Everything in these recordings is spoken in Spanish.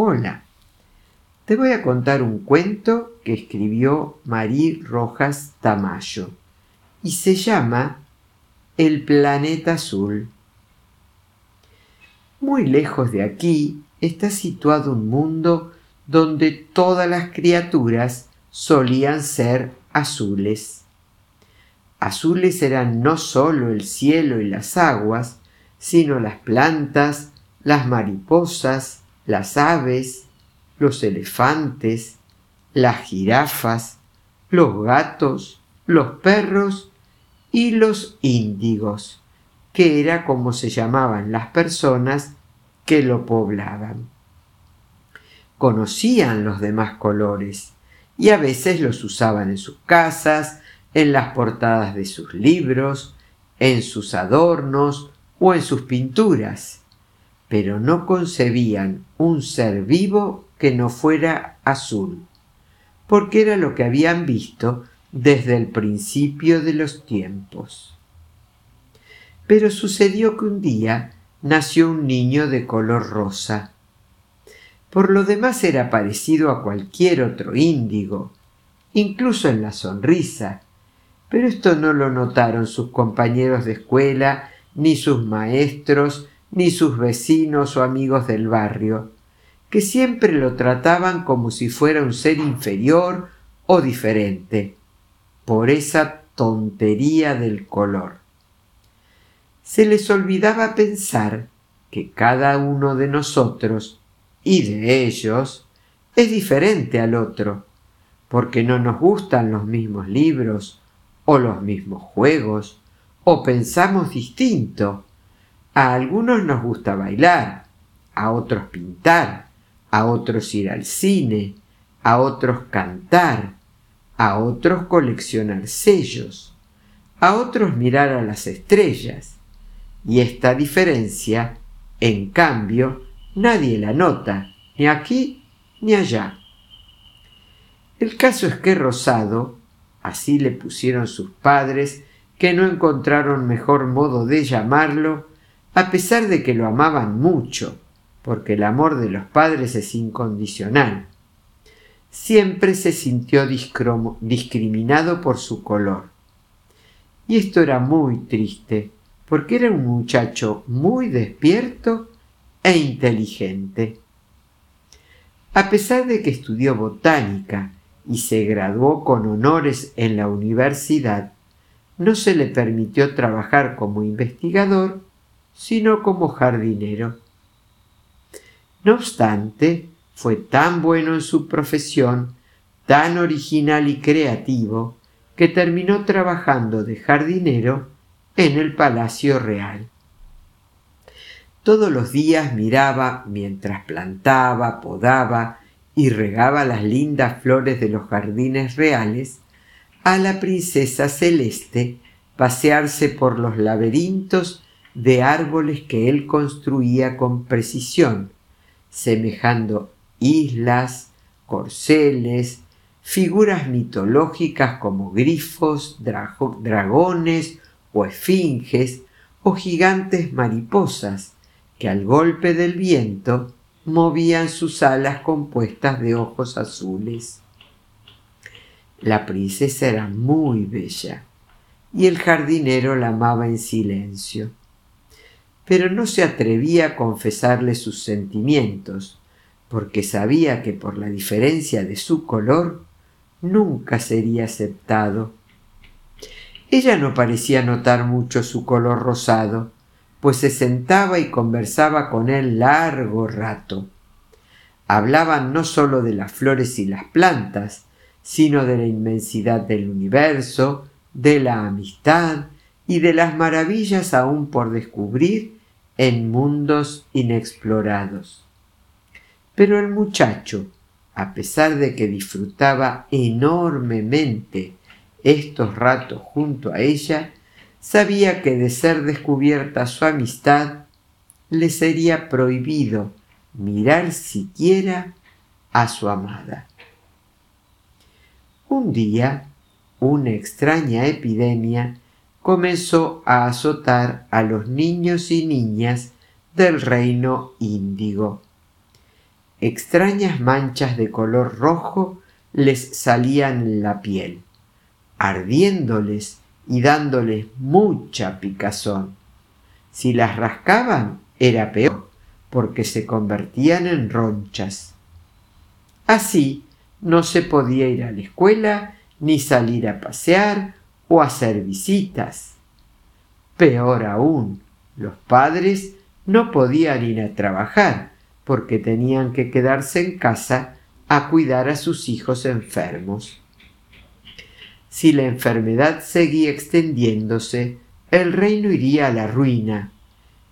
Hola, te voy a contar un cuento que escribió Marí Rojas Tamayo y se llama El planeta azul. Muy lejos de aquí está situado un mundo donde todas las criaturas solían ser azules. Azules eran no sólo el cielo y las aguas, sino las plantas, las mariposas, las aves, los elefantes, las jirafas, los gatos, los perros y los índigos, que era como se llamaban las personas que lo poblaban. Conocían los demás colores y a veces los usaban en sus casas, en las portadas de sus libros, en sus adornos o en sus pinturas, pero no concebían un ser vivo que no fuera azul, porque era lo que habían visto desde el principio de los tiempos. Pero sucedió que un día nació un niño de color rosa. Por lo demás era parecido a cualquier otro índigo, incluso en la sonrisa, pero esto no lo notaron sus compañeros de escuela, ni sus maestros, ni sus vecinos o amigos del barrio, que siempre lo trataban como si fuera un ser inferior o diferente, por esa tontería del color. Se les olvidaba pensar que cada uno de nosotros y de ellos es diferente al otro, porque no nos gustan los mismos libros, o los mismos juegos, o pensamos distinto. A algunos nos gusta bailar, a otros pintar, a otros ir al cine, a otros cantar, a otros coleccionar sellos, a otros mirar a las estrellas. Y esta diferencia, en cambio, nadie la nota, ni aquí ni allá. El caso es que Rosado así le pusieron sus padres, que no encontraron mejor modo de llamarlo, a pesar de que lo amaban mucho, porque el amor de los padres es incondicional. Siempre se sintió discriminado por su color. Y esto era muy triste, porque era un muchacho muy despierto e inteligente. A pesar de que estudió botánica y se graduó con honores en la universidad, no se le permitió trabajar como investigador, sino como jardinero. No obstante, fue tan bueno en su profesión, tan original y creativo, que terminó trabajando de jardinero en el Palacio Real. Todos los días miraba mientras plantaba, podaba y regaba las lindas flores de los jardines reales, a la princesa celeste pasearse por los laberintos de árboles que él construía con precisión, semejando islas, corceles, figuras mitológicas como grifos, dragones o esfinges o gigantes mariposas que al golpe del viento movían sus alas compuestas de ojos azules. La princesa era muy bella y el jardinero la amaba en silencio, pero no se atrevía a confesarle sus sentimientos, porque sabía que por la diferencia de su color nunca sería aceptado. Ella no parecía notar mucho su color rosado, pues se sentaba y conversaba con él largo rato. Hablaban no sólo de las flores y las plantas, sino de la inmensidad del universo, de la amistad y de las maravillas aún por descubrir en mundos inexplorados. Pero el muchacho, a pesar de que disfrutaba enormemente estos ratos junto a ella, sabía que de ser descubierta su amistad, le sería prohibido mirar siquiera a su amada. Un día, una extraña epidemia comenzó a azotar a los niños y niñas del reino índigo. extrañas manchas de color rojo les salían en la piel, ardiéndoles y dándoles mucha picazón. Si las rascaban era peor, porque se convertían en ronchas. Así no se podía ir a la escuela, ni salir a pasear o hacer visitas. Peor aún, los padres no podían ir a trabajar porque tenían que quedarse en casa a cuidar a sus hijos enfermos. Si la enfermedad seguía extendiéndose, el reino iría a la ruina.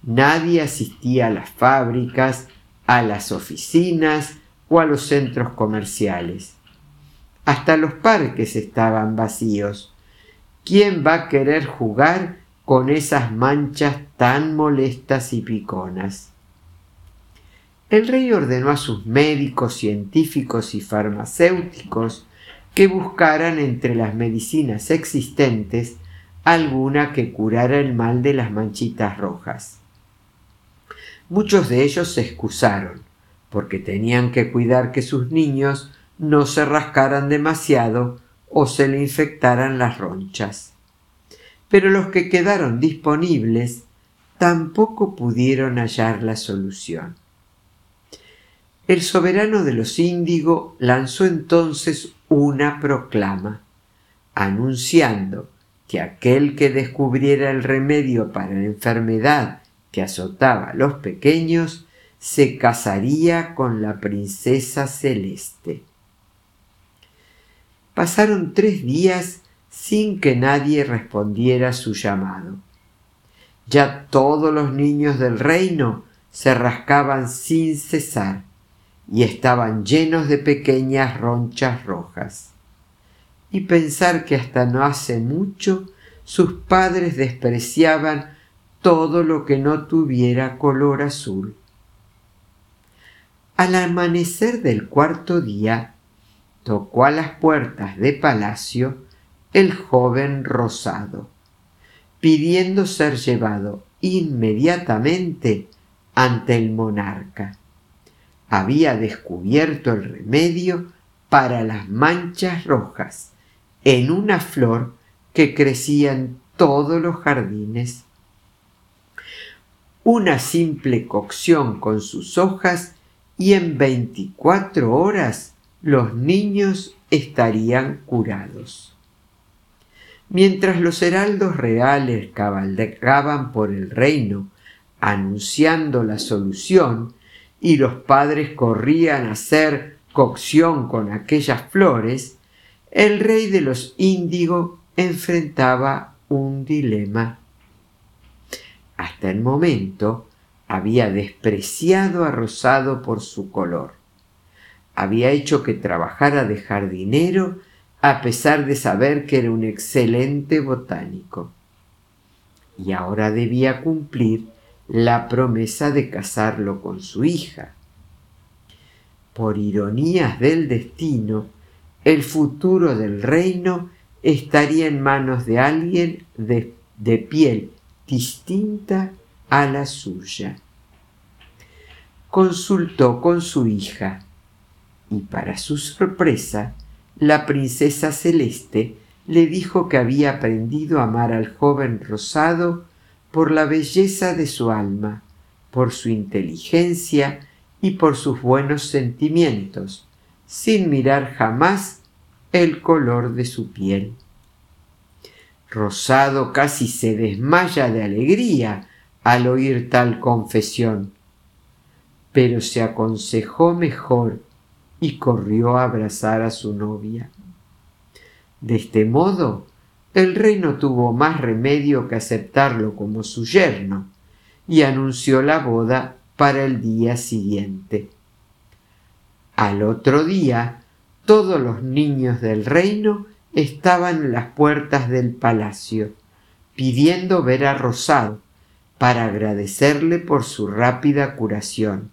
Nadie asistía a las fábricas, a las oficinas o a los centros comerciales. Hasta los parques estaban vacíos. ¿Quién va a querer jugar con esas manchas tan molestas y piconas? El rey ordenó a sus médicos, científicos y farmacéuticos que buscaran entre las medicinas existentes alguna que curara el mal de las manchitas rojas. Muchos de ellos se excusaron, porque tenían que cuidar que sus niños no se rascaran demasiado o se le infectaran las ronchas. Pero los que quedaron disponibles tampoco pudieron hallar la solución. El soberano de los índigo lanzó entonces una proclama, anunciando que aquel que descubriera el remedio para la enfermedad que azotaba a los pequeños se casaría con la princesa celeste. Pasaron tres días sin que nadie respondiera su llamado. Ya todos los niños del reino se rascaban sin cesar y estaban llenos de pequeñas ronchas rojas. Y pensar que hasta no hace mucho sus padres despreciaban todo lo que no tuviera color azul. Al amanecer del cuarto día, tocó a las puertas de palacio el joven rosado, pidiendo ser llevado inmediatamente ante el monarca había descubierto el remedio para las manchas rojas en una flor que crecía en todos los jardines. Una simple cocción con sus hojas y en veinticuatro horas los niños estarían curados. Mientras los heraldos reales cabalgaban por el reino anunciando la solución, y los padres corrían a hacer cocción con aquellas flores, el rey de los índigo enfrentaba un dilema. Hasta el momento había despreciado a Rosado por su color. Había hecho que trabajara de jardinero a pesar de saber que era un excelente botánico. Y ahora debía cumplir la promesa de casarlo con su hija. Por ironías del destino, el futuro del reino estaría en manos de alguien de, piel distinta a la suya. Consultó con su hija y para su sorpresa, la princesa celeste le dijo que había aprendido a amar al joven rosado por la belleza de su alma, por su inteligencia y por sus buenos sentimientos, sin mirar jamás el color de su piel. Rosado casi se desmaya de alegría al oír tal confesión, pero se aconsejó mejor y corrió a abrazar a su novia. De este modo, el rey no tuvo más remedio que aceptarlo como su yerno y anunció la boda para el día siguiente. Al otro día, todos los niños del reino estaban en las puertas del palacio, pidiendo ver a Rosado para agradecerle por su rápida curación.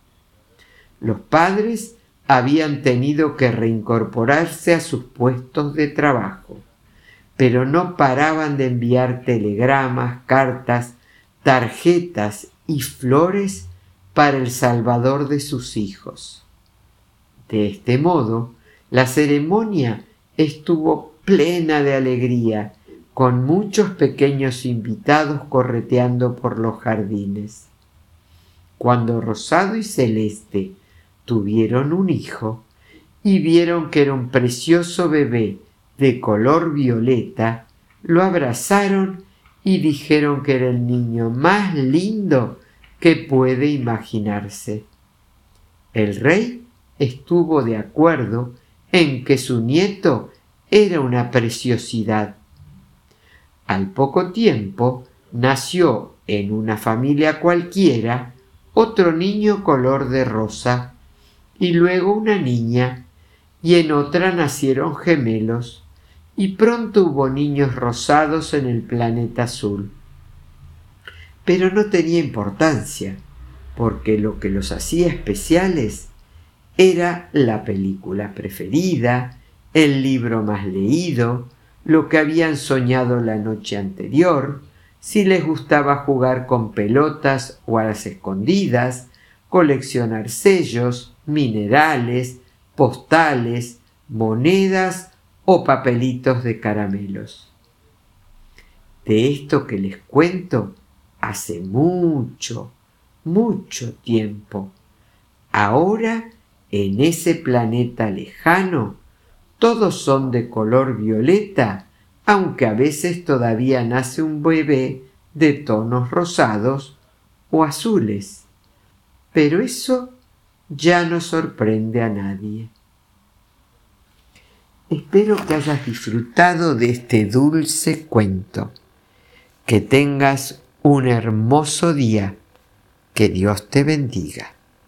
Los padres habían tenido que reincorporarse a sus puestos de trabajo pero no paraban de enviar telegramas, cartas, tarjetas y flores para el salvador de sus hijos. De este modo, la ceremonia estuvo plena de alegría, con muchos pequeños invitados correteando por los jardines. Cuando Rosado y Celeste tuvieron un hijo y vieron que era un precioso bebé de color violeta, lo abrazaron y dijeron que era el niño más lindo que puede imaginarse. El rey estuvo de acuerdo en que su nieto era una preciosidad. Al poco tiempo nació en una familia cualquiera otro niño color de rosa y luego una niña y en otra nacieron gemelos y pronto hubo niños rosados en el planeta azul. Pero no tenía importancia, porque lo que los hacía especiales era la película preferida, el libro más leído, lo que habían soñado la noche anterior, si les gustaba jugar con pelotas o a las escondidas, coleccionar sellos, minerales, postales, monedas o papelitos de caramelos. De esto que les cuento, hace mucho, mucho tiempo. Ahora, en ese planeta lejano, todos son de color violeta, aunque a veces todavía nace un bebé de tonos rosados o azules. Pero eso ya no sorprende a nadie. Espero que hayas disfrutado de este dulce cuento. Que tengas un hermoso día. Que Dios te bendiga.